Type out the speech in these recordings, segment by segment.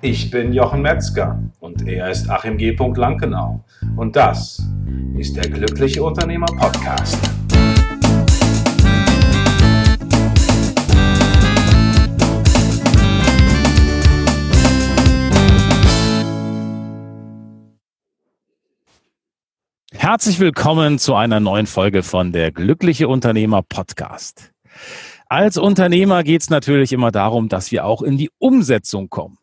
Ich bin Jochen Metzger und er ist Achim G. Lankenau. Und das ist der Glückliche Unternehmer Podcast. Herzlich willkommen zu einer neuen Folge von der Glückliche Unternehmer Podcast. Als Unternehmer geht es natürlich immer darum, dass wir auch in die Umsetzung kommen.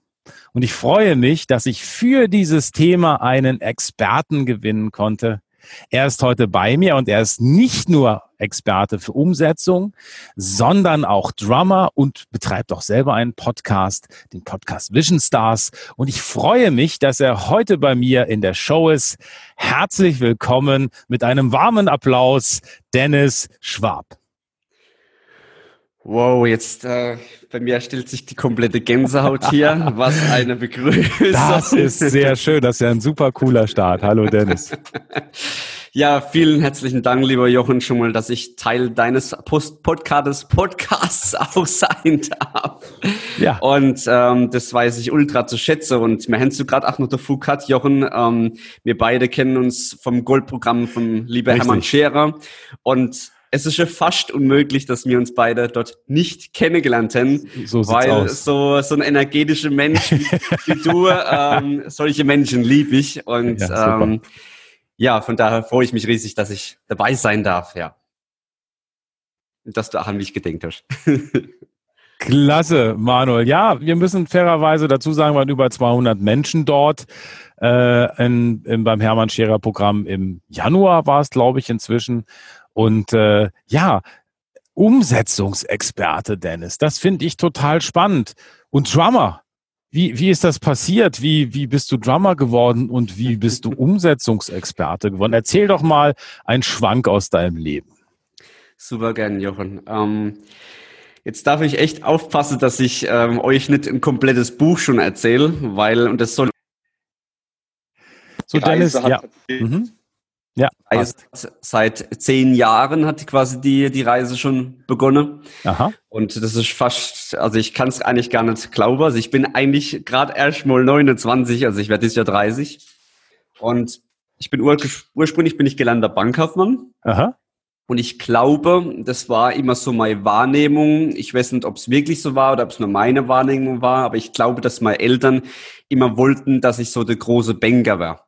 Und ich freue mich, dass ich für dieses Thema einen Experten gewinnen konnte. Er ist heute bei mir und er ist nicht nur Experte für Umsetzung, sondern auch Drummer und betreibt auch selber einen Podcast, den Podcast Vision Stars. Und ich freue mich, dass er heute bei mir in der Show ist. Herzlich willkommen mit einem warmen Applaus, Dennis Schwab. Wow, jetzt äh, bei mir stellt sich die komplette Gänsehaut hier. Was eine Begrüßung. Das ist sehr schön. Das ist ja ein super cooler Start. Hallo Dennis. Ja, vielen herzlichen Dank, lieber Jochen, schon mal, dass ich Teil deines Post Podcasts, Podcasts auch sein darf. Ja. Und ähm, das weiß ich ultra zu schätzen. Und mir hättest du gerade auch noch der Foucault, Jochen. Ähm, wir beide kennen uns vom Goldprogramm von lieber. Hermann Scherer. Und es ist schon fast unmöglich, dass wir uns beide dort nicht kennengelernt haben, so weil aus. so so ein energetischer Mensch wie, wie du, ähm, solche Menschen liebe ich und ja, ähm, ja, von daher freue ich mich riesig, dass ich dabei sein darf, ja. Und dass du auch an mich gedenkt hast. Klasse, Manuel. Ja, wir müssen fairerweise dazu sagen, waren über 200 Menschen dort äh, in, in, beim Hermann Scherer Programm. Im Januar war es, glaube ich, inzwischen. Und äh, ja, Umsetzungsexperte, Dennis, das finde ich total spannend. Und Drummer, wie, wie ist das passiert? Wie, wie bist du Drummer geworden und wie bist du Umsetzungsexperte geworden? Erzähl doch mal einen Schwank aus deinem Leben. Super gern, Jochen. Ähm, jetzt darf ich echt aufpassen, dass ich ähm, euch nicht ein komplettes Buch schon erzähle, weil, und das soll. So, Dennis, ja. Mhm. Ja. Passt. Seit zehn Jahren hat quasi die, die Reise schon begonnen. Aha. Und das ist fast, also ich kann es eigentlich gar nicht glauben. Also ich bin eigentlich gerade erst mal 29, also ich werde dieses Jahr 30. Und ich bin ur ursprünglich bin ich gelernter Bankkaufmann. Aha. Und ich glaube, das war immer so meine Wahrnehmung. Ich weiß nicht, ob es wirklich so war oder ob es nur meine Wahrnehmung war, aber ich glaube, dass meine Eltern immer wollten, dass ich so der große Banker war.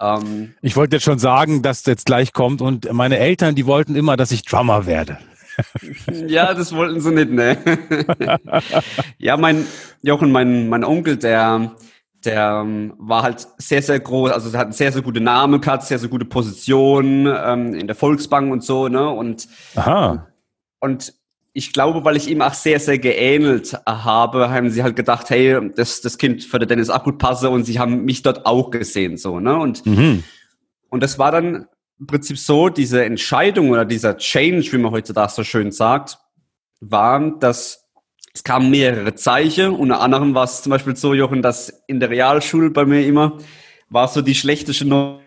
Ähm, ich wollte jetzt schon sagen, dass jetzt gleich kommt und meine Eltern, die wollten immer, dass ich Drummer werde. ja, das wollten sie nicht, ne? ja, mein Jochen, mein, mein Onkel, der, der ähm, war halt sehr, sehr groß, also hat einen sehr, sehr gute Namen gehabt, sehr, sehr gute Position ähm, in der Volksbank und so, ne? Und, Aha. und ich glaube, weil ich ihm auch sehr, sehr geähnelt habe, haben sie halt gedacht, hey, das, das Kind für den Dennis auch gut passe und sie haben mich dort auch gesehen, so, ne? Und, mhm. und das war dann im Prinzip so, diese Entscheidung oder dieser Change, wie man heutzutage so schön sagt, war, dass es kamen mehrere Zeichen. Unter anderem war es zum Beispiel so, Jochen, dass in der Realschule bei mir immer war so die schlechteste Nummer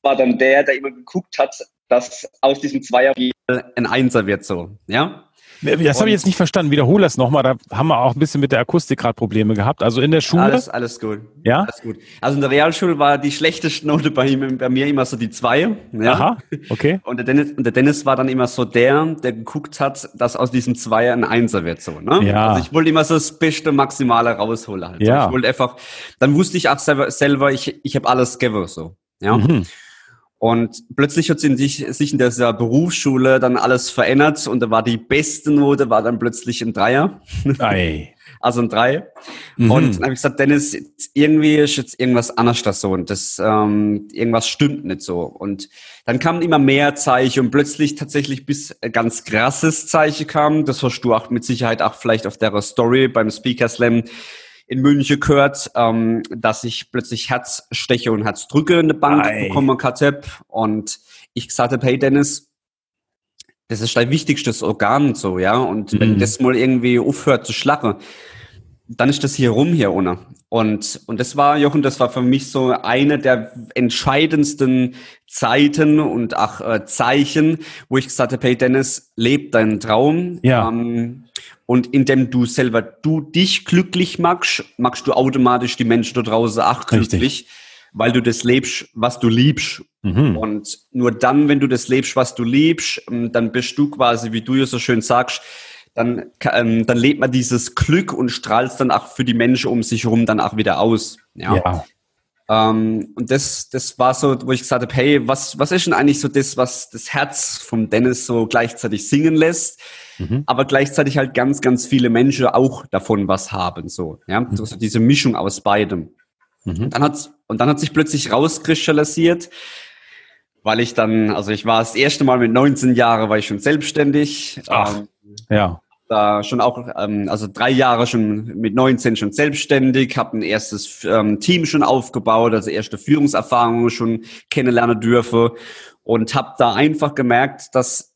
war dann der, der immer geguckt hat, dass aus diesem Zweier ein Einser wird so, ja? Das habe ich jetzt nicht verstanden. Wiederhole das nochmal. Da haben wir auch ein bisschen mit der Akustik gerade Probleme gehabt. Also in der Schule. Alles, alles gut. Ja. Alles gut. Also in der Realschule war die schlechteste Note bei, ihm, bei mir immer so die zwei. Ja? Aha. Okay. Und der, Dennis, und der Dennis war dann immer so der, der geguckt hat, dass aus diesem Zweier ein Einser wird so. Ne? Ja. Also ich wollte immer so das beste Maximale rausholen. Halt. Ja. Ich wollte einfach. Dann wusste ich auch selber, selber ich, ich habe alles gegeben so. Ja. Mhm. Und plötzlich hat sich, sich in dieser Berufsschule dann alles verändert und da war die beste Note, war dann plötzlich ein Dreier. Ei. Also ein Drei. Mhm. Und dann habe ich gesagt, Dennis, irgendwie ist jetzt irgendwas anders da so und das, ähm, irgendwas stimmt nicht so. Und dann kamen immer mehr Zeichen und plötzlich tatsächlich bis ganz krasses Zeichen kam. Das hast du auch mit Sicherheit auch vielleicht auf der Story beim Speaker Slam in München gehört, ähm, dass ich plötzlich Herzsteche und Herzdrücke in der Bank Ei. bekommen hatte. Und ich gesagt habe, hey Dennis, das ist dein wichtigstes Organ so, ja. Und mhm. wenn das mal irgendwie aufhört zu schlagen, dann ist das hier rum hier ohne. Und, und das war, Jochen, das war für mich so eine der entscheidendsten Zeiten und auch äh, Zeichen, wo ich gesagt habe, hey Dennis, leb deinen Traum. Ja. Ähm, Und indem du selber du dich glücklich machst, machst du automatisch die Menschen da draußen auch glücklich, Richtig. weil du das lebst, was du liebst. Mhm. Und nur dann, wenn du das lebst, was du liebst, ähm, dann bist du quasi, wie du ja so schön sagst, dann, ähm, dann lebt man dieses Glück und strahlt dann auch für die Menschen um sich herum dann auch wieder aus. Ja. ja. Ähm, und das, das war so, wo ich gesagt habe, hey, was, was ist denn eigentlich so das, was das Herz vom Dennis so gleichzeitig singen lässt, mhm. aber gleichzeitig halt ganz, ganz viele Menschen auch davon was haben, so, ja, mhm. so diese Mischung aus beidem. Mhm. Und dann hat, und dann hat sich plötzlich rauskristallisiert, weil ich dann, also ich war das erste Mal mit 19 Jahren, war ich schon selbstständig. Ach, ähm, ja da schon auch, ähm, also drei Jahre schon mit 19 schon selbstständig, habe ein erstes ähm, Team schon aufgebaut, also erste Führungserfahrungen schon kennenlernen dürfe und habe da einfach gemerkt, dass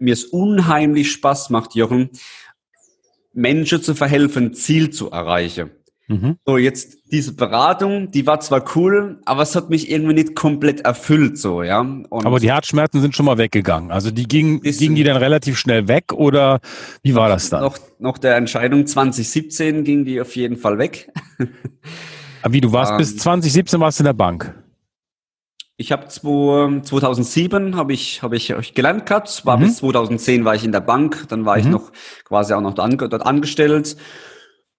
mir es unheimlich Spaß macht, Jochen, Menschen zu verhelfen, Ziel zu erreichen. Mhm. So, jetzt diese Beratung, die war zwar cool, aber es hat mich irgendwie nicht komplett erfüllt, so, ja. Und aber die Herzschmerzen sind schon mal weggegangen. Also die gingen, gingen die dann relativ schnell weg oder wie war das dann? Noch, noch der Entscheidung 2017 ging die auf jeden Fall weg. Aber wie, du warst ähm, bis 2017 warst in der Bank? Ich habe 2007 habe ich habe ich gelernt gehabt, war mhm. bis 2010 war ich in der Bank, dann war mhm. ich noch quasi auch noch dort angestellt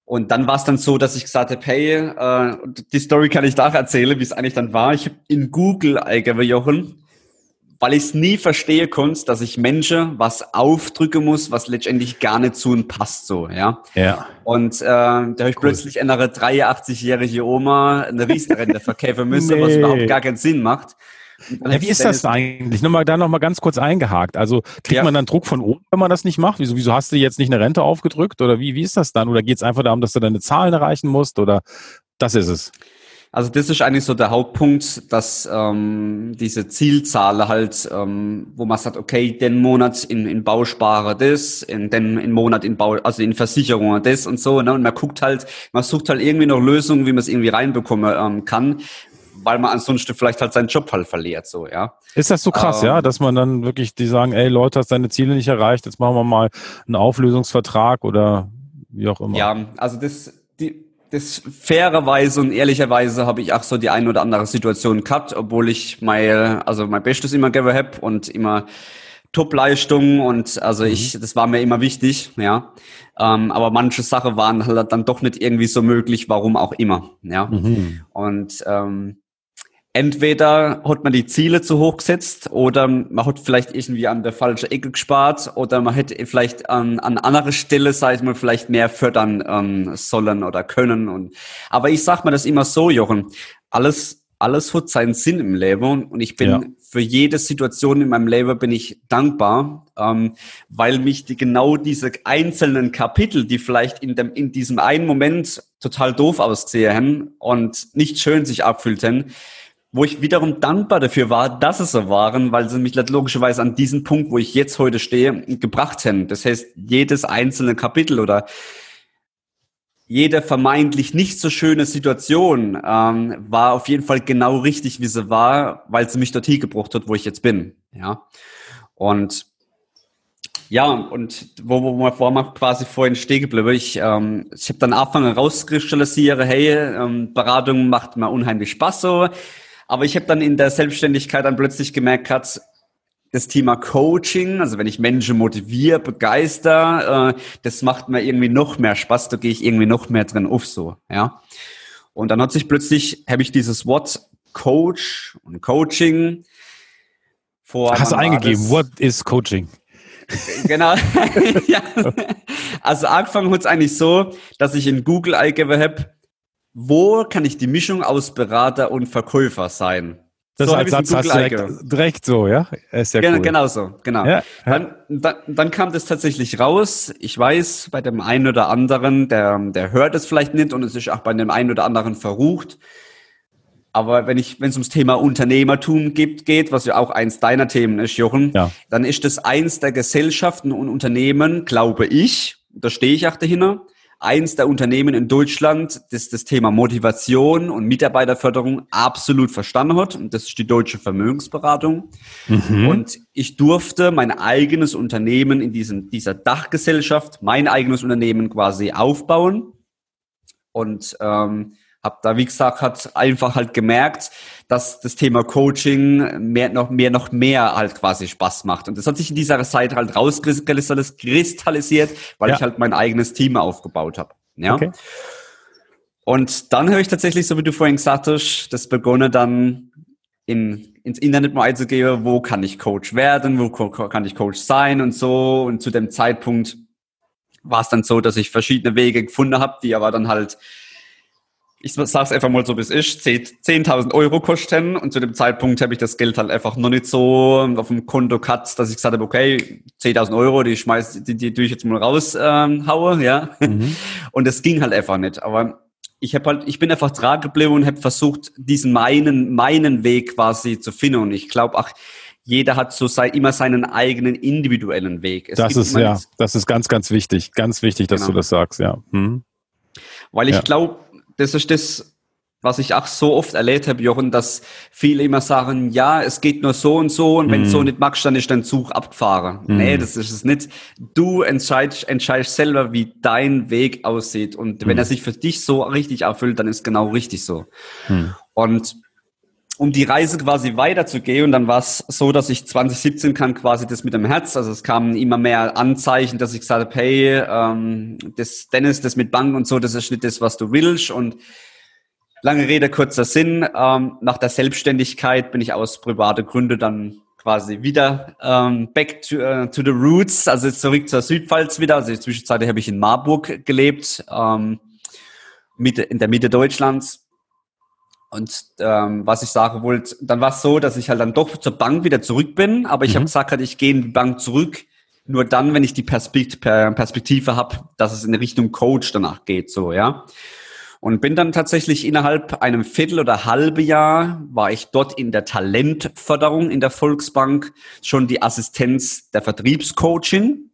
und dann war es dann so, dass ich gesagt habe, hey, äh, die Story kann ich da erzählen, wie es eigentlich dann war. Ich habe in Google eingegeben, Jochen, weil ich es nie verstehe konnte, dass ich Menschen was aufdrücken muss, was letztendlich gar nicht zu ihnen passt, so, ja. Ja. Und äh, da habe ich cool. plötzlich eine 83-jährige Oma eine Riesenrente verkaufen müssen, nee. was überhaupt gar keinen Sinn macht. Ja, wie ist das eigentlich? Nochmal, da nochmal ganz kurz eingehakt. Also kriegt ja. man dann Druck von oben, wenn man das nicht macht? Wieso, wieso hast du jetzt nicht eine Rente aufgedrückt? Oder wie, wie ist das dann? Oder geht es einfach darum, dass du deine Zahlen erreichen musst? Oder das ist es? Also das ist eigentlich so der Hauptpunkt, dass ähm, diese Zielzahl halt, ähm, wo man sagt, okay, den Monat in, in Bausparer das, in den in Monat in Bau, also in Versicherungen das und so, ne? Und man guckt halt, man sucht halt irgendwie noch Lösungen, wie man es irgendwie reinbekommen ähm, kann weil man ansonsten vielleicht halt seinen Job halt verliert, so, ja. Ist das so krass, ähm, ja, dass man dann wirklich, die sagen, ey, Leute, hast deine Ziele nicht erreicht, jetzt machen wir mal einen Auflösungsvertrag oder wie auch immer. Ja, also das, die, das fairerweise und ehrlicherweise habe ich auch so die ein oder andere Situation gehabt, obwohl ich mein, also mein Bestes immer gegeben habe und immer Top-Leistung und also mhm. ich, das war mir immer wichtig, ja. Ähm, aber manche Sachen waren halt dann doch nicht irgendwie so möglich, warum auch immer, ja. Mhm. Und ähm, entweder hat man die Ziele zu hoch gesetzt oder man hat vielleicht irgendwie an der falschen Ecke gespart oder man hätte vielleicht an, an anderer Stelle, sag ich mal, vielleicht mehr fördern ähm, sollen oder können. Und, aber ich sag mir das immer so, Jochen, alles, alles hat seinen Sinn im Leben und ich bin ja. für jede Situation in meinem Leben bin ich dankbar, ähm, weil mich die, genau diese einzelnen Kapitel, die vielleicht in, dem, in diesem einen Moment total doof aussehen und nicht schön sich abfühlten, wo ich wiederum dankbar dafür war, dass es so waren, weil sie mich logischerweise an diesen Punkt, wo ich jetzt heute stehe, gebracht haben. Das heißt, jedes einzelne Kapitel oder jede vermeintlich nicht so schöne Situation ähm, war auf jeden Fall genau richtig, wie sie war, weil sie mich dorthin gebracht hat, wo ich jetzt bin. Ja. Und ja, und wo, wo, wo man quasi vorhin stehen geblieben. Ich, ähm, ich habe dann angefangen rauskristallisieren, hey, ähm, Beratung macht mir unheimlich Spaß so. Aber ich habe dann in der Selbstständigkeit dann plötzlich gemerkt, hat das Thema Coaching, also wenn ich Menschen motiviere, begeister, äh, das macht mir irgendwie noch mehr Spaß, da gehe ich irgendwie noch mehr drin auf so, ja. Und dann hat sich plötzlich, habe ich dieses Wort Coach und Coaching vor. Hast du eingegeben, what is Coaching? Genau. ja. Also angefangen hat es eigentlich so, dass ich in Google eingegeben habe, wo kann ich die Mischung aus Berater und Verkäufer sein? Das so als Satz hast du direkt, direkt, so, ja? Ist ja cool. Genau so, genau. Ja, Dann, dann, dann, kam das tatsächlich raus. Ich weiß, bei dem einen oder anderen, der, der hört es vielleicht nicht und es ist auch bei dem einen oder anderen verrucht. Aber wenn ich, wenn es ums Thema Unternehmertum gibt, geht, was ja auch eins deiner Themen ist, Jochen, ja. dann ist es eins der Gesellschaften und Unternehmen, glaube ich, da stehe ich auch dahinter, eins der Unternehmen in Deutschland, das das Thema Motivation und Mitarbeiterförderung absolut verstanden hat. Und das ist die Deutsche Vermögensberatung. Mhm. Und ich durfte mein eigenes Unternehmen in diesem, dieser Dachgesellschaft, mein eigenes Unternehmen quasi aufbauen. Und ähm, habe da, wie gesagt, hat einfach halt gemerkt, dass das Thema Coaching mehr noch mehr noch mehr halt quasi Spaß macht. Und das hat sich in dieser Zeit halt rauskristallisiert, weil ja. ich halt mein eigenes Team aufgebaut habe. Ja. Okay. Und dann habe ich tatsächlich, so wie du vorhin gesagt hast, das begonnen dann in, ins Internet mal einzugeben, wo kann ich Coach werden, wo kann ich Coach sein und so. Und zu dem Zeitpunkt war es dann so, dass ich verschiedene Wege gefunden habe, die aber dann halt ich sage es einfach mal so, wie es ist, 10.000 Euro kosten und zu dem Zeitpunkt habe ich das Geld halt einfach noch nicht so auf dem Konto gehabt, dass ich gesagt habe, okay, 10.000 Euro, die schmeiß, die, die tue ich jetzt mal raushaue, ähm, ja. Mhm. Und das ging halt einfach nicht. Aber ich habe halt, ich bin einfach dran geblieben und habe versucht, diesen meinen, meinen Weg quasi zu finden. Und ich glaube, ach, jeder hat so sei, immer seinen eigenen individuellen Weg. Es das ist ja, das ist ganz, ganz wichtig, ganz wichtig, dass genau. du das sagst, ja. Mhm. Weil ich ja. glaube, das ist das, was ich auch so oft erlebt habe, Jochen, dass viele immer sagen, ja, es geht nur so und so und wenn mm. so nicht magst, dann ist dein Zug abgefahren. Mm. Nee, das ist es nicht. Du entscheidest, entscheidest selber, wie dein Weg aussieht und mm. wenn er sich für dich so richtig erfüllt, dann ist genau richtig so. Mm. Und um die Reise quasi weiterzugehen. Und dann war es so, dass ich 2017 kann quasi das mit dem Herz, also es kamen immer mehr Anzeichen, dass ich gesagt habe, hey, ähm, das Dennis, das mit Bank und so, das ist nicht das, was du willst. Und lange Rede, kurzer Sinn, ähm, nach der Selbstständigkeit bin ich aus private Gründe dann quasi wieder ähm, back to, uh, to the roots, also zurück zur Südpfalz wieder. Also in der Zwischenzeit habe ich in Marburg gelebt, ähm, Mitte, in der Mitte Deutschlands und ähm, was ich sagen wollte, dann war es so, dass ich halt dann doch zur Bank wieder zurück bin, aber ich mhm. habe gesagt, halt, ich gehe in die Bank zurück, nur dann, wenn ich die Perspektive, Perspektive habe, dass es in Richtung Coach danach geht, so, ja. Und bin dann tatsächlich innerhalb einem Viertel oder halbe Jahr war ich dort in der Talentförderung in der Volksbank schon die Assistenz der Vertriebscoaching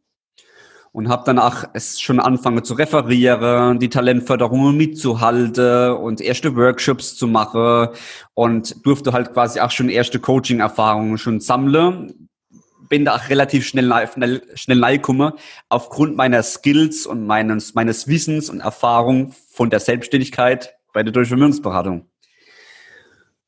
und habe danach es schon angefangen zu referieren, die Talentförderung mitzuhalten und erste Workshops zu machen und durfte halt quasi auch schon erste Coaching-Erfahrungen schon sammeln. Bin da auch relativ schnell, schnell, schnell reingekommen, aufgrund meiner Skills und meines, meines Wissens und Erfahrung von der Selbstständigkeit bei der Deutschen Vermögensberatung.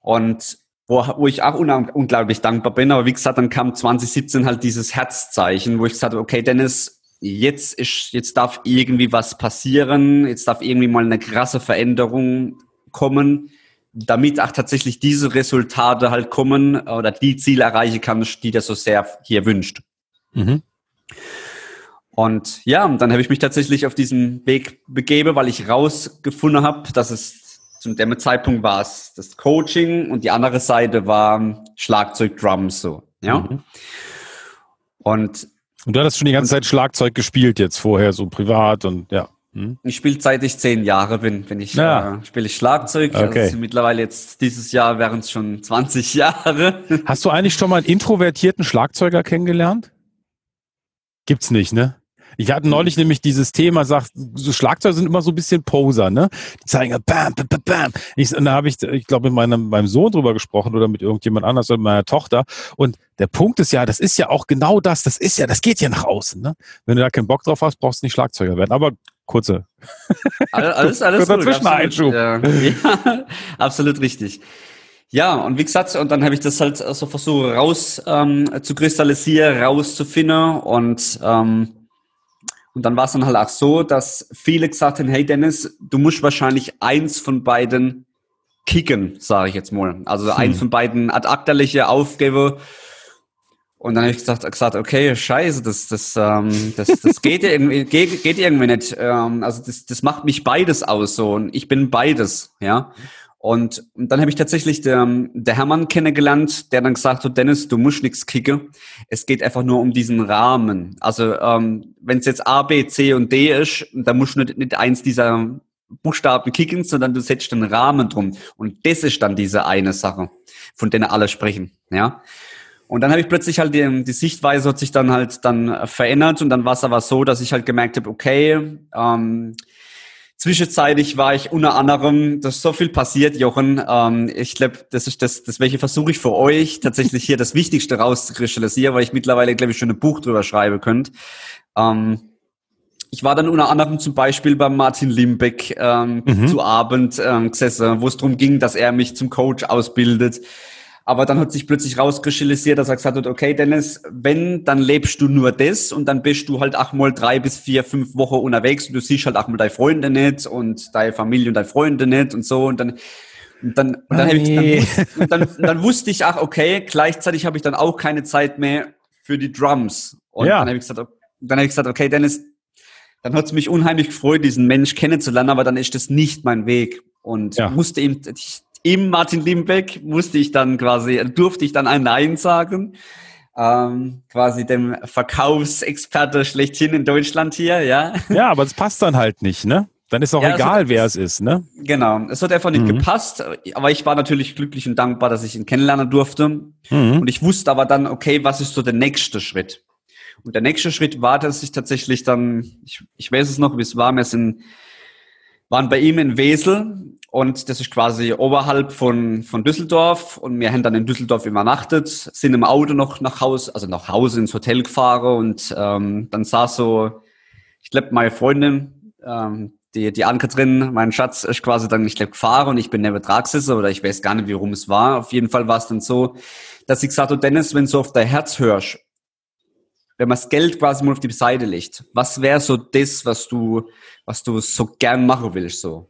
Und wo, wo ich auch unglaublich dankbar bin, aber wie gesagt, dann kam 2017 halt dieses Herzzeichen, wo ich gesagt habe, okay, Dennis, jetzt ist, jetzt darf irgendwie was passieren, jetzt darf irgendwie mal eine krasse Veränderung kommen, damit auch tatsächlich diese Resultate halt kommen oder die Ziele erreichen kannst, die der so sehr hier wünscht. Mhm. Und ja, dann habe ich mich tatsächlich auf diesen Weg begeben, weil ich rausgefunden habe, dass es zu dem Zeitpunkt war es das Coaching und die andere Seite war Schlagzeug, Drums so. Ja. Mhm. Und und du hattest schon die ganze Zeit Schlagzeug gespielt jetzt vorher, so privat und ja. Hm? Ich spiele seit ich zehn Jahre bin, bin ich, ja. äh, spiele ich Schlagzeug. Okay. Also mittlerweile jetzt dieses Jahr wären es schon 20 Jahre. Hast du eigentlich schon mal einen introvertierten Schlagzeuger kennengelernt? Gibt's nicht, ne? Ich hatte neulich nämlich dieses Thema, sagt, so Schlagzeuger sind immer so ein bisschen Poser, ne? Die zeigen bam, bam, bam, bam. Ich, und da habe ich, ich glaube, mit meinem, meinem Sohn drüber gesprochen oder mit irgendjemand anders oder mit meiner Tochter. Und der Punkt ist ja, das ist ja auch genau das, das ist ja, das geht ja nach außen, ne? Wenn du da keinen Bock drauf hast, brauchst du nicht Schlagzeuger werden. Aber kurze. Alles, alles, alles gut. Absolut, ja. ja, absolut richtig. Ja, und wie gesagt, und dann habe ich das halt so versucht raus ähm, zu kristallisieren, rauszufinden und ähm, und dann war es dann halt auch so, dass viele gesagt haben, hey Dennis, du musst wahrscheinlich eins von beiden kicken, sage ich jetzt mal. Also hm. eins von beiden ad acta aufgeben. Und dann habe ich gesagt, gesagt, okay, scheiße, das, das, ähm, das, das geht, irgendwie, geht, geht irgendwie nicht. Ähm, also das, das macht mich beides aus so und ich bin beides, ja. Und, dann habe ich tatsächlich der, der Hermann kennengelernt, der dann gesagt hat, Dennis, du musst nichts kicken. Es geht einfach nur um diesen Rahmen. Also ähm, wenn es jetzt A, B, C und D ist, dann musst du nicht, nicht eins dieser Buchstaben kicken, sondern du setzt den Rahmen drum. Und das ist dann diese eine Sache, von der alle sprechen. Ja. Und dann habe ich plötzlich halt die, die Sichtweise hat sich dann halt dann verändert und dann war es aber so, dass ich halt gemerkt habe, okay, ähm, Zwischenzeitlich war ich unter anderem, da ist so viel passiert, Jochen. Ähm, ich glaube, das ist das, das welche versuche ich für euch tatsächlich hier das Wichtigste rauszukristallisieren, weil ich mittlerweile, glaube ich, schon ein Buch drüber schreiben könnte. Ähm, ich war dann unter anderem zum Beispiel bei Martin Limbeck ähm, mhm. zu Abend ähm, gesessen, wo es darum ging, dass er mich zum Coach ausbildet. Aber dann hat sich plötzlich rauskristallisiert, dass er gesagt hat, okay, Dennis, wenn, dann lebst du nur das und dann bist du halt auch mal drei bis vier, fünf Wochen unterwegs und du siehst halt auch mal deine Freunde nicht und deine Familie und deine Freunde nicht und so und dann und dann, und dann, ich, dann, dann, dann, wusste ich, ach, okay, gleichzeitig habe ich dann auch keine Zeit mehr für die Drums. Und ja. dann habe ich gesagt, dann habe ich gesagt, okay, Dennis, dann hat es mich unheimlich gefreut, diesen Mensch kennenzulernen, aber dann ist das nicht mein Weg. Und ja. musste ihm, ich, im Martin Limbeck musste ich dann quasi, durfte ich dann ein Nein sagen. Ähm, quasi dem Verkaufsexperte schlechthin in Deutschland hier, ja. Ja, aber es passt dann halt nicht, ne? Dann ist auch ja, egal, hat, wer es ist, ne? Genau. Es hat einfach nicht mhm. gepasst, aber ich war natürlich glücklich und dankbar, dass ich ihn kennenlernen durfte. Mhm. Und ich wusste aber dann, okay, was ist so der nächste Schritt? Und der nächste Schritt war, dass ich tatsächlich dann, ich, ich weiß es noch, wie es war, wir sind, waren bei ihm in Wesel und das ist quasi oberhalb von, von Düsseldorf. Und wir haben dann in Düsseldorf übernachtet, sind im Auto noch nach Hause, also nach Hause ins Hotel gefahren. Und ähm, dann saß so, ich glaube, meine Freundin, ähm, die, die Anke drin, mein Schatz, ist quasi dann, ich glaube, gefahren und ich bin neben Tragsitzer oder ich weiß gar nicht, wie rum es war. Auf jeden Fall war es dann so, dass ich gesagt habe, Dennis, wenn du auf dein Herz hörst, wenn man das Geld quasi mal auf die Seite legt, was wäre so das, was du, was du so gern machen willst, so?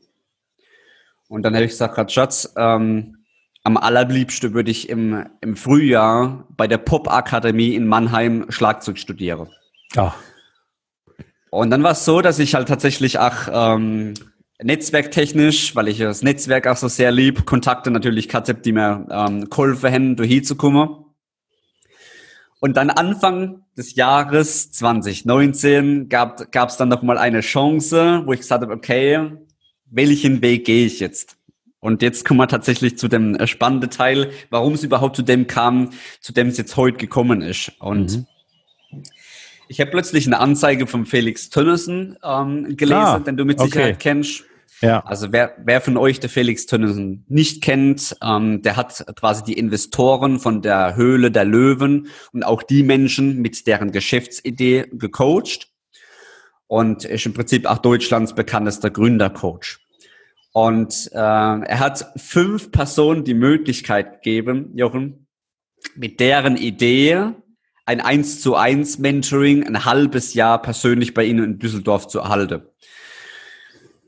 Und dann hätte ich gesagt, Schatz, ähm, am allerliebsten würde ich im, im Frühjahr bei der Pop-Akademie in Mannheim Schlagzeug studieren. Ja. Und dann war es so, dass ich halt tatsächlich auch ähm, netzwerktechnisch, weil ich das Netzwerk auch so sehr lieb, Kontakte natürlich gehabt die mir ähm, geholfen haben, da hinzukommen. Und dann Anfang des Jahres 2019 gab es dann noch mal eine Chance, wo ich gesagt habe, okay, welchen Weg gehe ich jetzt? Und jetzt kommen wir tatsächlich zu dem äh, spannenden Teil, warum es überhaupt zu dem kam, zu dem es jetzt heute gekommen ist. Und mhm. ich habe plötzlich eine Anzeige von Felix Tönnissen ähm, gelesen, ah, den du mit Sicherheit okay. kennst. Ja. Also wer, wer von euch der Felix Tönnissen nicht kennt, ähm, der hat quasi die Investoren von der Höhle der Löwen und auch die Menschen mit deren Geschäftsidee gecoacht und ist im Prinzip auch Deutschlands bekanntester Gründercoach. Und äh, er hat fünf Personen die Möglichkeit gegeben, Jochen, mit deren Idee ein 1 zu 1 Mentoring ein halbes Jahr persönlich bei Ihnen in Düsseldorf zu erhalten.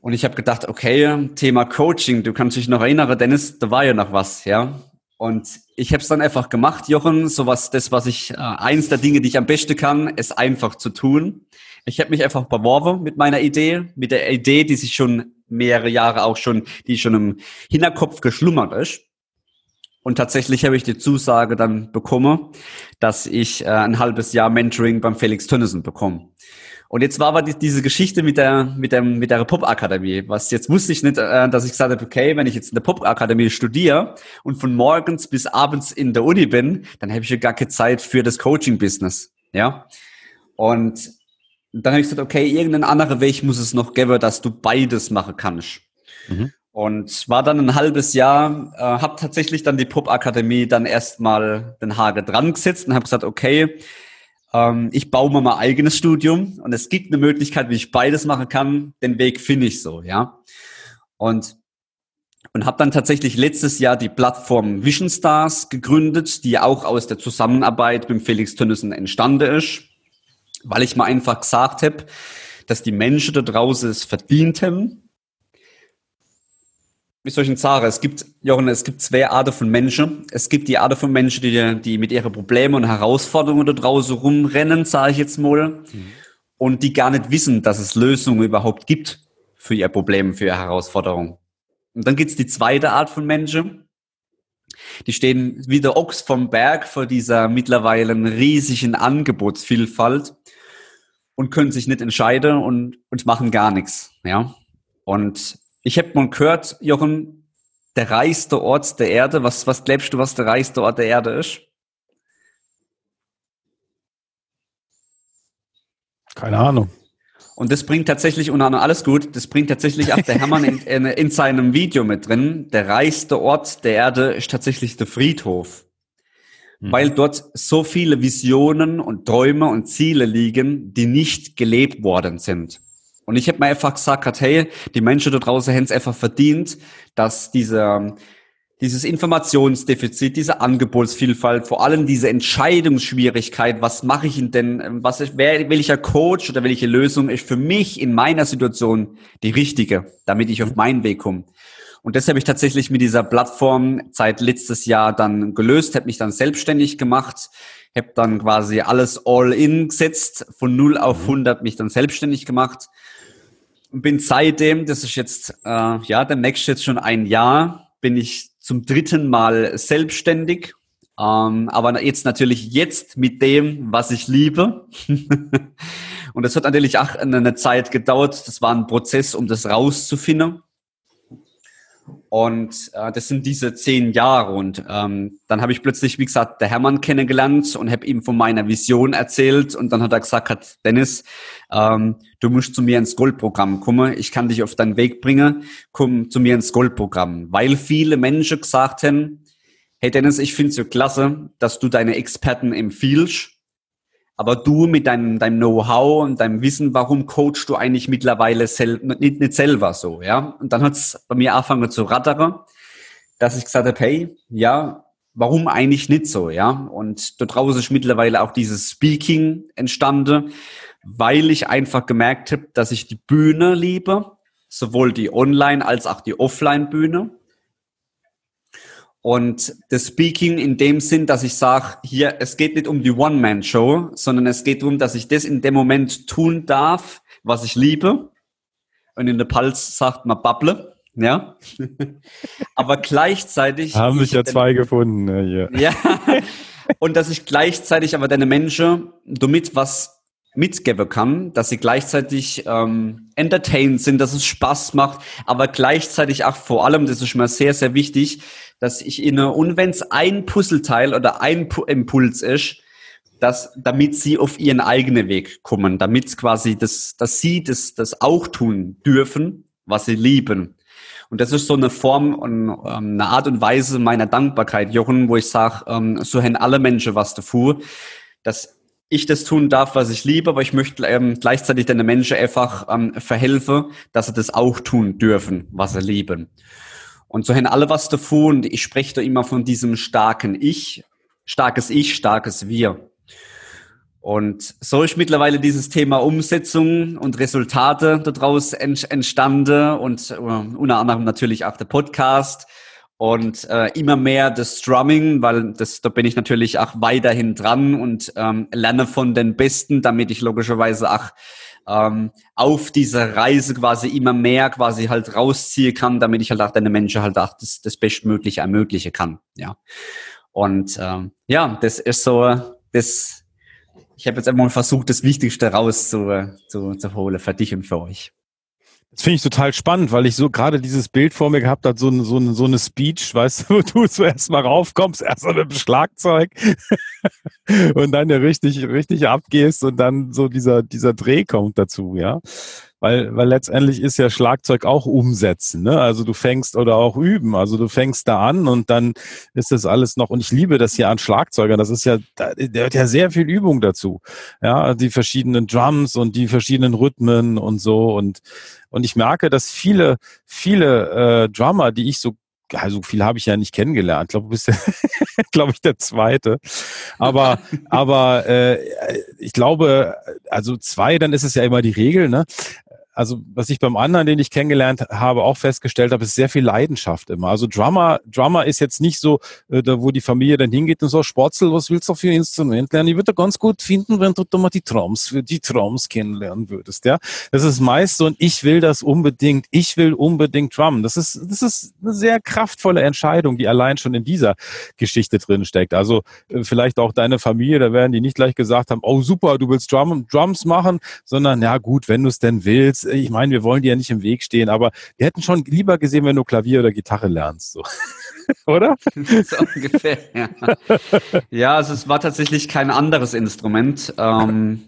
Und ich habe gedacht, okay, Thema Coaching, du kannst dich noch erinnern, Dennis, da war ja noch was, ja. Und ich habe es dann einfach gemacht, Jochen, sowas, das, was ich, äh, eins der Dinge, die ich am besten kann, ist einfach zu tun. Ich habe mich einfach beworben mit meiner Idee, mit der Idee, die sich schon mehrere Jahre auch schon, die schon im Hinterkopf geschlummert ist. Und tatsächlich habe ich die Zusage dann bekommen, dass ich äh, ein halbes Jahr Mentoring beim Felix Tönnissen bekomme. Und jetzt war aber die, diese Geschichte mit der, mit der, mit der Pop-Akademie. Was jetzt wusste ich nicht, äh, dass ich gesagt habe, okay, wenn ich jetzt in der Pop-Akademie studiere und von morgens bis abends in der Uni bin, dann habe ich ja gar keine Zeit für das Coaching-Business. Ja. Und dann habe ich gesagt, okay, irgendeinen anderen Weg muss es noch geben, dass du beides machen kannst. Mhm. Und war dann ein halbes Jahr, äh, habe tatsächlich dann die Pop-Akademie dann erstmal den Hage dran gesetzt und habe gesagt, okay, ähm, ich baue mir mein eigenes Studium und es gibt eine Möglichkeit, wie ich beides machen kann. Den Weg finde ich so, ja. Und und habe dann tatsächlich letztes Jahr die Plattform Vision Stars gegründet, die auch aus der Zusammenarbeit mit Felix Tönnissen entstanden ist weil ich mal einfach gesagt habe, dass die Menschen da draußen es verdient haben. Wie soll ich denn sagen? Es gibt, Jochen, es gibt zwei Arten von Menschen. Es gibt die Art von Menschen, die, die mit ihren Problemen und Herausforderungen da draußen rumrennen, sage ich jetzt mal, mhm. und die gar nicht wissen, dass es Lösungen überhaupt gibt für ihr Problem, für ihre Herausforderung. Und dann gibt's die zweite Art von Menschen, die stehen wie der Ochs vom Berg vor dieser mittlerweile riesigen Angebotsvielfalt und können sich nicht entscheiden und, und machen gar nichts. Ja. Und ich habe mal gehört, Jochen, der reichste Ort der Erde, was, was glaubst du, was der reichste Ort der Erde ist? Keine Ahnung. Und das bringt tatsächlich, und alles gut, das bringt tatsächlich auch der Hermann in, in, in, seinem Video mit drin. Der reichste Ort der Erde ist tatsächlich der Friedhof. Mhm. Weil dort so viele Visionen und Träume und Ziele liegen, die nicht gelebt worden sind. Und ich habe mir einfach gesagt, hey, die Menschen da draußen haben es einfach verdient, dass diese, dieses Informationsdefizit, diese Angebotsvielfalt, vor allem diese Entscheidungsschwierigkeit, was mache ich denn, was ist, wer, welcher Coach oder welche Lösung ist für mich in meiner Situation die richtige, damit ich auf meinen Weg komme. Und das habe ich tatsächlich mit dieser Plattform seit letztes Jahr dann gelöst, habe mich dann selbstständig gemacht, habe dann quasi alles all in gesetzt, von 0 auf 100 mhm. mich dann selbstständig gemacht und bin seitdem, das ist jetzt, äh, ja, der nächste jetzt schon ein Jahr, bin ich zum dritten Mal selbstständig. Ähm, aber jetzt natürlich jetzt mit dem, was ich liebe. und das hat natürlich auch eine Zeit gedauert. Das war ein Prozess, um das rauszufinden. Und äh, das sind diese zehn Jahre. Und ähm, dann habe ich plötzlich, wie gesagt, der Hermann kennengelernt und habe ihm von meiner Vision erzählt. Und dann hat er gesagt, hat, Dennis, ähm, du musst zu mir ins Goldprogramm kommen. Ich kann dich auf deinen Weg bringen. Komm zu mir ins Goldprogramm. Weil viele Menschen gesagt haben, hey Dennis, ich finde es so klasse, dass du deine Experten empfiehlst. Aber du mit deinem, deinem Know-how und deinem Wissen, warum coachst du eigentlich mittlerweile sel nicht, nicht selber so, ja? Und dann hat es bei mir angefangen zu rattern, dass ich gesagt habe, hey, ja, warum eigentlich nicht so, ja? Und da draußen ist mittlerweile auch dieses Speaking entstanden, weil ich einfach gemerkt habe, dass ich die Bühne liebe, sowohl die Online- als auch die Offline-Bühne. Und das Speaking in dem Sinn, dass ich sage, hier, es geht nicht um die One-Man-Show, sondern es geht darum, dass ich das in dem Moment tun darf, was ich liebe. Und in der Pulse sagt man Bubble, ja. aber gleichzeitig. Haben sich ja zwei gefunden, ne, hier. Ja. Und dass ich gleichzeitig aber deine Menschen damit was mitgeben kann, dass sie gleichzeitig ähm, entertained sind, dass es Spaß macht, aber gleichzeitig auch vor allem, das ist mir sehr, sehr wichtig, dass ich ihnen, und wenn es ein Puzzleteil oder ein P Impuls ist, dass, damit sie auf ihren eigenen Weg kommen, damit quasi das, dass sie das, das auch tun dürfen, was sie lieben. Und das ist so eine Form und ähm, eine Art und Weise meiner Dankbarkeit, Jochen, wo ich sage, ähm, so haben alle Menschen was dafür, dass ich das tun darf, was ich liebe, aber ich möchte ähm, gleichzeitig den Menschen einfach ähm, verhelfen, dass sie das auch tun dürfen, was sie lieben. Und so haben alle was davon und ich spreche da immer von diesem starken Ich, starkes Ich, starkes Wir. Und so ist mittlerweile dieses Thema Umsetzung und Resultate daraus entstanden und uh, unter anderem natürlich auch der Podcast und äh, immer mehr das Strumming, weil das, da bin ich natürlich auch weiterhin dran und ähm, lerne von den Besten, damit ich logischerweise auch ähm, auf dieser Reise quasi immer mehr quasi halt rausziehen kann, damit ich halt auch deine Menschen halt auch das, das Bestmögliche ermöglichen kann. Ja. Und ähm, ja, das ist so, das, ich habe jetzt einmal versucht, das Wichtigste rauszuholen zu, zu holen für dich und für euch. Das finde ich total spannend, weil ich so gerade dieses Bild vor mir gehabt habe, so, eine, so, eine, so eine Speech, weißt du, wo du zuerst mal raufkommst, erst mit dem Schlagzeug und dann ja richtig, richtig abgehst und dann so dieser, dieser Dreh kommt dazu, ja weil, weil letztendlich ist ja Schlagzeug auch umsetzen. Ne? Also du fängst oder auch üben. Also du fängst da an und dann ist das alles noch. Und ich liebe das hier an Schlagzeugern. Das ist ja, da gehört ja sehr viel Übung dazu. Ja, die verschiedenen Drums und die verschiedenen Rhythmen und so. Und und ich merke, dass viele, viele äh, Drummer, die ich so also viel habe ich ja nicht kennengelernt. Ich glaube, du bist ja, glaube ich, der Zweite. Aber, aber äh, ich glaube, also zwei, dann ist es ja immer die Regel, ne? Also was ich beim anderen, den ich kennengelernt habe, auch festgestellt habe, ist sehr viel Leidenschaft immer. Also Drummer, Drummer ist jetzt nicht so, äh, da wo die Familie dann hingeht und so, Sportzel, was willst du für ein Instrument lernen? Ich würde ganz gut finden, wenn du da mal die Drums, die Drums kennenlernen würdest, ja. Das ist meist so ein, ich will das unbedingt, ich will unbedingt Drum. Das ist, das ist eine sehr kraftvolle Entscheidung, die allein schon in dieser Geschichte drin steckt. Also äh, vielleicht auch deine Familie, da werden die nicht gleich gesagt haben, oh super, du willst Drum, Drums machen, sondern ja gut, wenn du es denn willst, ich meine, wir wollen dir ja nicht im Weg stehen, aber wir hätten schon lieber gesehen, wenn du Klavier oder Gitarre lernst, so. oder? so ungefähr, ja. ja, also es war tatsächlich kein anderes Instrument. Ähm,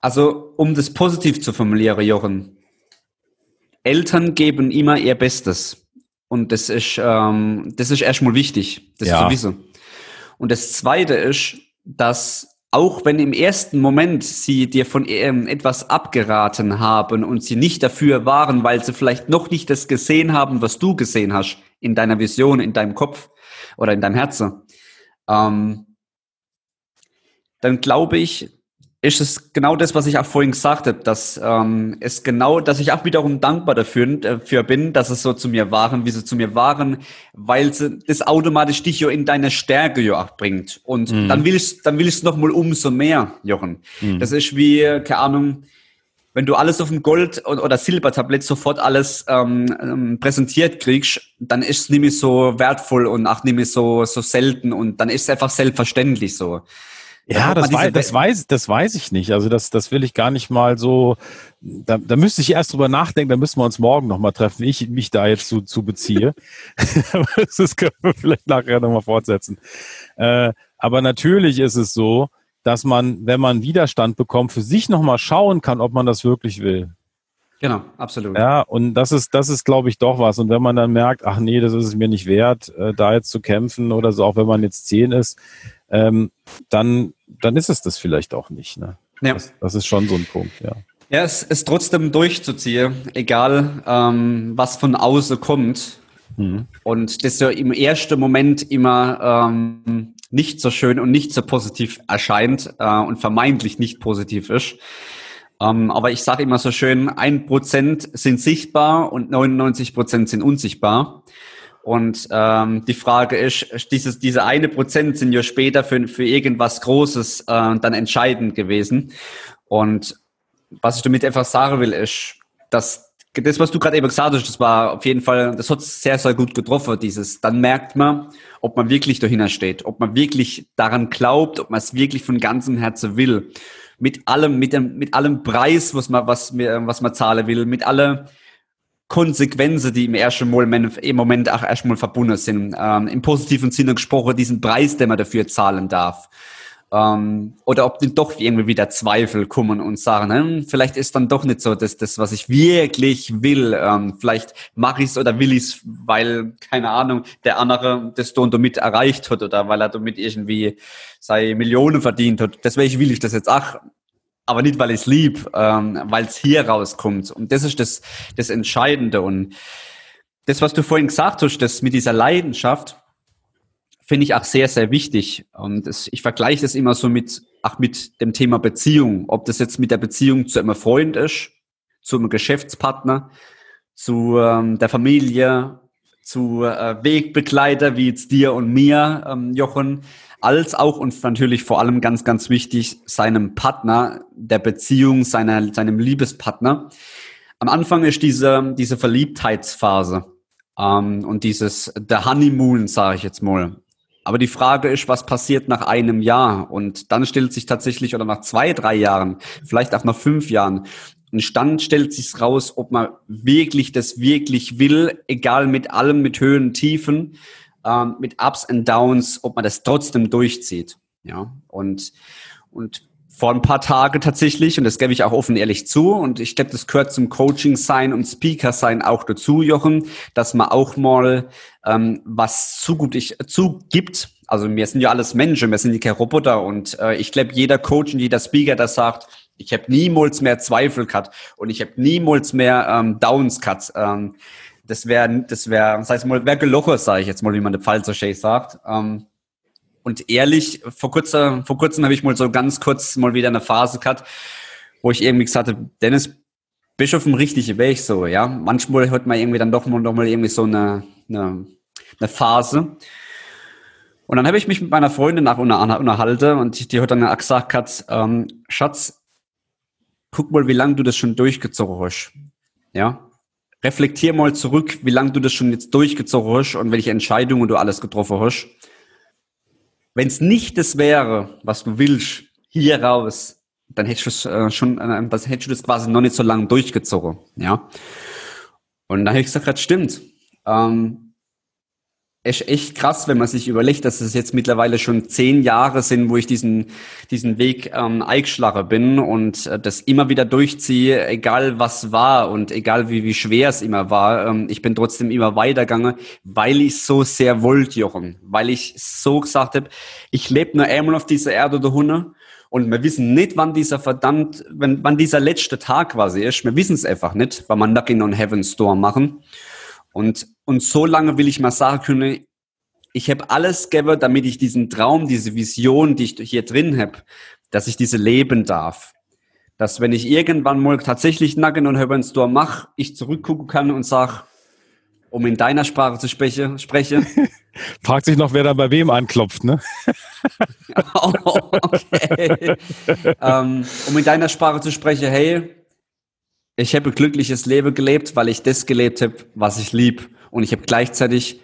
Also, um das positiv zu formulieren, Jochen. Eltern geben immer ihr Bestes. Und das ist, ähm, das ist erstmal wichtig, das ja. zu wissen. Und das zweite ist, dass auch wenn im ersten Moment sie dir von ähm, etwas abgeraten haben und sie nicht dafür waren, weil sie vielleicht noch nicht das gesehen haben, was du gesehen hast in deiner Vision, in deinem Kopf oder in deinem Herzen, ähm, dann glaube ich, ist es genau das, was ich auch vorhin gesagt habe, dass ähm, es genau, dass ich auch wiederum dankbar dafür, dafür bin, dass es so zu mir waren, wie sie zu mir waren, weil sie das automatisch dich ja in deine Stärke ja auch bringt. Und mhm. dann will ich dann will ich es noch mal umso mehr, Jochen. Mhm. Das ist wie, keine Ahnung, wenn du alles auf dem Gold- oder Silbertablett sofort alles ähm, ähm, präsentiert kriegst, dann ist es mehr so wertvoll und auch nicht mehr so, so selten und dann ist es einfach selbstverständlich so. Ja, das, weiß, das, weiß, das weiß ich nicht. Also das, das will ich gar nicht mal so. Da, da müsste ich erst drüber nachdenken. Da müssen wir uns morgen nochmal treffen, ich mich da jetzt zu, zu beziehe. das können wir vielleicht nachher nochmal fortsetzen. Äh, aber natürlich ist es so, dass man, wenn man Widerstand bekommt, für sich nochmal schauen kann, ob man das wirklich will. Genau, absolut. Ja, und das ist, das ist, glaube ich, doch was. Und wenn man dann merkt, ach nee, das ist es mir nicht wert, äh, da jetzt zu kämpfen oder so, auch wenn man jetzt zehn ist, ähm, dann, dann ist es das vielleicht auch nicht. Ne? Ja. Das, das ist schon so ein Punkt, ja. Ja, es ist trotzdem durchzuziehen, egal ähm, was von außen kommt. Mhm. Und das ja im ersten Moment immer ähm, nicht so schön und nicht so positiv erscheint äh, und vermeintlich nicht positiv ist. Ähm, aber ich sage immer so schön, ein Prozent sind sichtbar und 99 Prozent sind unsichtbar. Und ähm, die Frage ist, dieses, diese eine Prozent sind ja später für, für irgendwas Großes äh, dann entscheidend gewesen. Und was ich damit einfach sagen will, ist, dass das, was du gerade eben gesagt hast, das war auf jeden Fall, das hat sehr, sehr gut getroffen, dieses, dann merkt man, ob man wirklich dahinter steht, ob man wirklich daran glaubt, ob man es wirklich von ganzem Herzen will. Mit allem, mit dem, mit allem Preis, was man, was, was man zahlen will, mit allem, Konsequenzen, die im ersten Moment, im Moment auch erstmal verbunden sind. Ähm, Im positiven Sinne gesprochen, diesen Preis, den man dafür zahlen darf. Ähm, oder ob dann doch irgendwie wieder Zweifel kommen und sagen, hm, vielleicht ist dann doch nicht so das, das was ich wirklich will. Ähm, vielleicht mache ich es oder will ich es, weil, keine Ahnung, der andere das und damit erreicht hat oder weil er damit irgendwie sei Millionen verdient hat. Deswegen will ich das jetzt auch aber nicht, weil ich es lieb, ähm, weil es hier rauskommt. Und das ist das, das Entscheidende. Und das, was du vorhin gesagt hast, das mit dieser Leidenschaft, finde ich auch sehr, sehr wichtig. Und das, ich vergleiche das immer so mit, auch mit dem Thema Beziehung. Ob das jetzt mit der Beziehung zu einem Freund ist, zu einem Geschäftspartner, zu ähm, der Familie, zu äh, Wegbegleiter wie jetzt dir und mir, ähm, Jochen, als auch und natürlich vor allem ganz, ganz wichtig, seinem Partner, der Beziehung, seiner, seinem Liebespartner. Am Anfang ist diese, diese Verliebtheitsphase ähm, und dieses, der Honeymoon, sage ich jetzt mal. Aber die Frage ist, was passiert nach einem Jahr? Und dann stellt sich tatsächlich, oder nach zwei, drei Jahren, vielleicht auch nach fünf Jahren, und dann stellt sich raus, ob man wirklich das wirklich will, egal mit allem, mit Höhen, Tiefen ähm, mit Ups und Downs, ob man das trotzdem durchzieht. Ja, und, und vor ein paar Tagen tatsächlich, und das gebe ich auch offen ehrlich zu, und ich glaube, das gehört zum Coaching sein und Speaker sein auch dazu, Jochen, dass man auch mal ähm, was zugibt, zugibt. Also wir sind ja alles Menschen, wir sind ja keine Roboter und äh, ich glaube, jeder Coach und jeder Speaker, der sagt, ich habe niemals mehr Zweifel gehabt und ich habe niemals mehr ähm, Downs gehabt. Ähm, das wäre, das wäre, das heißt mal, wäre gelocher, sage ich jetzt mal, wie man der Fall so schön sagt. Ähm, und ehrlich, vor kurzem, vor kurzem habe ich mal so ganz kurz mal wieder eine Phase gehabt, wo ich irgendwie gesagt habe, Dennis, bist auf dem richtigen Weg so, ja. Manchmal hat man irgendwie dann doch mal, doch mal irgendwie so eine, eine, eine Phase. Und dann habe ich mich mit meiner Freundin nach unterhalten und die, hat dann gesagt, hat, ähm, Schatz, guck mal, wie lange du das schon durchgezogen hast. Ja reflektier mal zurück, wie lange du das schon jetzt durchgezogen hast und welche Entscheidungen du alles getroffen hast. Wenn es nicht das wäre, was du willst, hier raus, dann hättest du äh, schon, äh, das hättest du das quasi noch nicht so lange durchgezogen, ja. Und da habe ich gesagt, das stimmt. Ähm, ist echt krass, wenn man sich überlegt, dass es jetzt mittlerweile schon zehn Jahre sind, wo ich diesen, diesen Weg ähm, eingeschlagen bin und äh, das immer wieder durchziehe, egal was war und egal wie, wie schwer es immer war. Ähm, ich bin trotzdem immer weitergegangen, weil ich so sehr wollte, Jochen. Weil ich so gesagt habe, ich lebe nur einmal auf dieser Erde oder Hunde und wir wissen nicht, wann dieser verdammt, wenn, wann dieser letzte Tag quasi ist. Wir wissen es einfach nicht, weil man Knocking on Heaven's Door machen. Und, und so lange will ich mal sagen können, ich habe alles gegeben, damit ich diesen Traum, diese Vision, die ich hier drin habe, dass ich diese leben darf. Dass wenn ich irgendwann mal tatsächlich Nacken und Heaven's Store mache, ich zurückgucken kann und sage, um in deiner Sprache zu spreche, spreche. Fragt sich noch, wer da bei wem anklopft, ne? oh, okay. ähm, um in deiner Sprache zu sprechen, hey, ich habe glückliches Leben gelebt, weil ich das gelebt habe, was ich lieb. Und ich habe gleichzeitig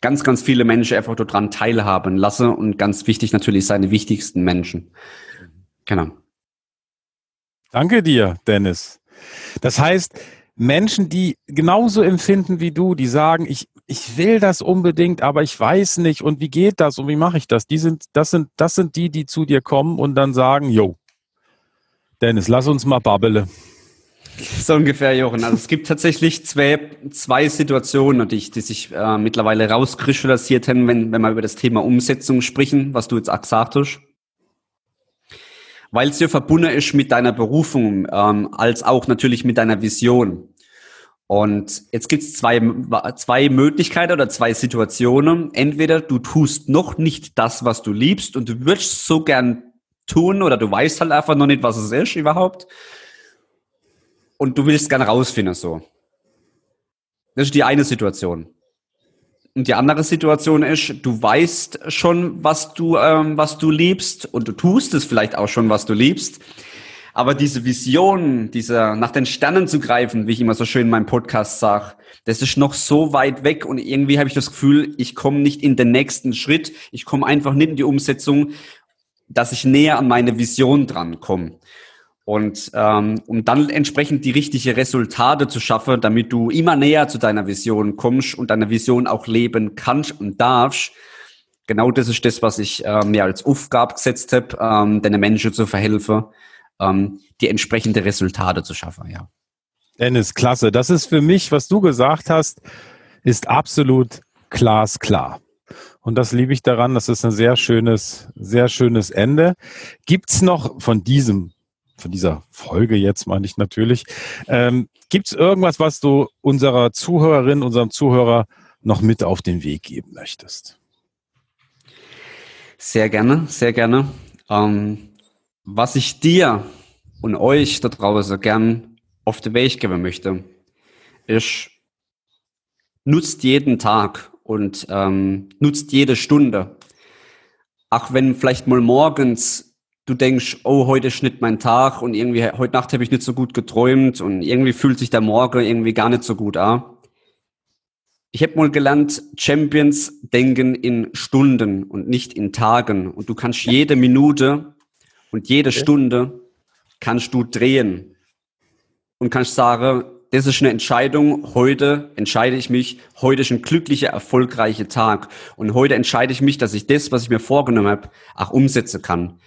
ganz, ganz viele Menschen einfach daran teilhaben lassen und ganz wichtig natürlich seine wichtigsten Menschen. Genau. Danke dir, Dennis. Das heißt, Menschen, die genauso empfinden wie du, die sagen, ich, ich will das unbedingt, aber ich weiß nicht und wie geht das und wie mache ich das? Die sind, das sind, das sind die, die zu dir kommen und dann sagen, jo, Dennis, lass uns mal babbele. So ungefähr, Jochen. Also es gibt tatsächlich zwei, zwei Situationen, die, die sich äh, mittlerweile rauskristallisiert haben, wenn, wenn wir über das Thema Umsetzung sprechen, was du jetzt auch gesagt hast. Weil es ja verbunden ist mit deiner Berufung, ähm, als auch natürlich mit deiner Vision. Und jetzt gibt es zwei, zwei Möglichkeiten oder zwei Situationen. Entweder du tust noch nicht das, was du liebst und du würdest so gern tun oder du weißt halt einfach noch nicht, was es ist überhaupt und du willst gerne rausfinden, so. Das ist die eine Situation. Und die andere Situation ist, du weißt schon, was du, ähm, was du liebst und du tust es vielleicht auch schon, was du liebst. Aber diese Vision, dieser nach den Sternen zu greifen, wie ich immer so schön in meinem Podcast sage, das ist noch so weit weg und irgendwie habe ich das Gefühl, ich komme nicht in den nächsten Schritt, ich komme einfach nicht in die Umsetzung, dass ich näher an meine Vision dran komme. Und ähm, um dann entsprechend die richtigen Resultate zu schaffen, damit du immer näher zu deiner Vision kommst und deine Vision auch leben kannst und darfst. Genau das ist das, was ich äh, mir als Aufgabe gesetzt habe, ähm, den Menschen zu verhelfen, ähm, die entsprechende Resultate zu schaffen. Ja. Dennis, klasse. Das ist für mich, was du gesagt hast, ist absolut glasklar. Und das liebe ich daran. Das ist ein sehr schönes, sehr schönes Ende. Gibt's noch von diesem von dieser Folge jetzt meine ich natürlich. Ähm, Gibt es irgendwas, was du unserer Zuhörerin, unserem Zuhörer noch mit auf den Weg geben möchtest? Sehr gerne, sehr gerne. Ähm, was ich dir und euch da draußen gern auf den Weg geben möchte, ist, nutzt jeden Tag und ähm, nutzt jede Stunde. Ach, wenn vielleicht mal morgens du denkst, oh, heute ist nicht mein Tag und irgendwie heute Nacht habe ich nicht so gut geträumt und irgendwie fühlt sich der Morgen irgendwie gar nicht so gut an. Ich habe mal gelernt, Champions denken in Stunden und nicht in Tagen. Und du kannst jede Minute und jede okay. Stunde kannst du drehen und kannst sagen, das ist eine Entscheidung. Heute entscheide ich mich. Heute ist ein glücklicher, erfolgreicher Tag. Und heute entscheide ich mich, dass ich das, was ich mir vorgenommen habe, auch umsetzen kann.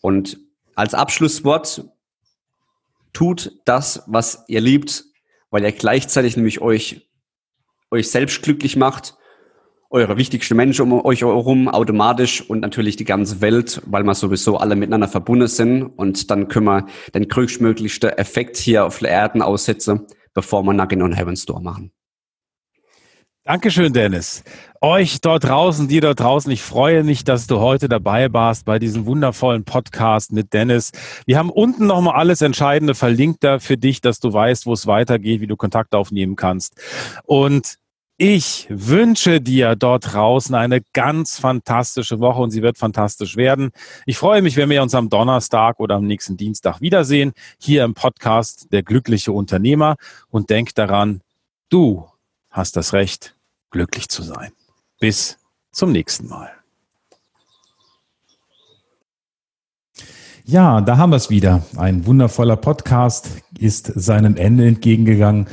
Und als Abschlusswort, tut das, was ihr liebt, weil ihr gleichzeitig nämlich euch, euch selbst glücklich macht, eure wichtigsten Menschen um euch herum automatisch und natürlich die ganze Welt, weil wir sowieso alle miteinander verbunden sind und dann können wir den größtmöglichsten Effekt hier auf der Erden aussetzen, bevor wir Nugget und Heaven's Door machen. Dankeschön, Dennis. Euch dort draußen, dir dort draußen, ich freue mich, dass du heute dabei warst bei diesem wundervollen Podcast mit Dennis. Wir haben unten nochmal alles Entscheidende verlinkt da für dich, dass du weißt, wo es weitergeht, wie du Kontakt aufnehmen kannst. Und ich wünsche dir dort draußen eine ganz fantastische Woche und sie wird fantastisch werden. Ich freue mich, wenn wir uns am Donnerstag oder am nächsten Dienstag wiedersehen, hier im Podcast Der glückliche Unternehmer und denk daran, du hast das Recht, glücklich zu sein. Bis zum nächsten Mal. Ja, da haben wir es wieder. Ein wundervoller Podcast ist seinem Ende entgegengegangen.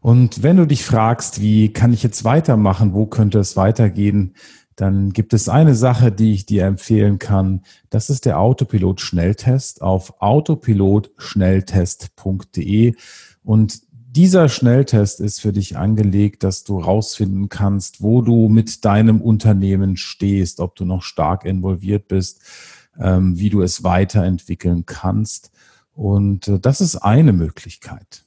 Und wenn du dich fragst, wie kann ich jetzt weitermachen, wo könnte es weitergehen, dann gibt es eine Sache, die ich dir empfehlen kann. Das ist der Autopilot Schnelltest auf autopilotschnelltest.de. Und dieser Schnelltest ist für dich angelegt, dass du rausfinden kannst, wo du mit deinem Unternehmen stehst, ob du noch stark involviert bist, ähm, wie du es weiterentwickeln kannst. Und äh, das ist eine Möglichkeit.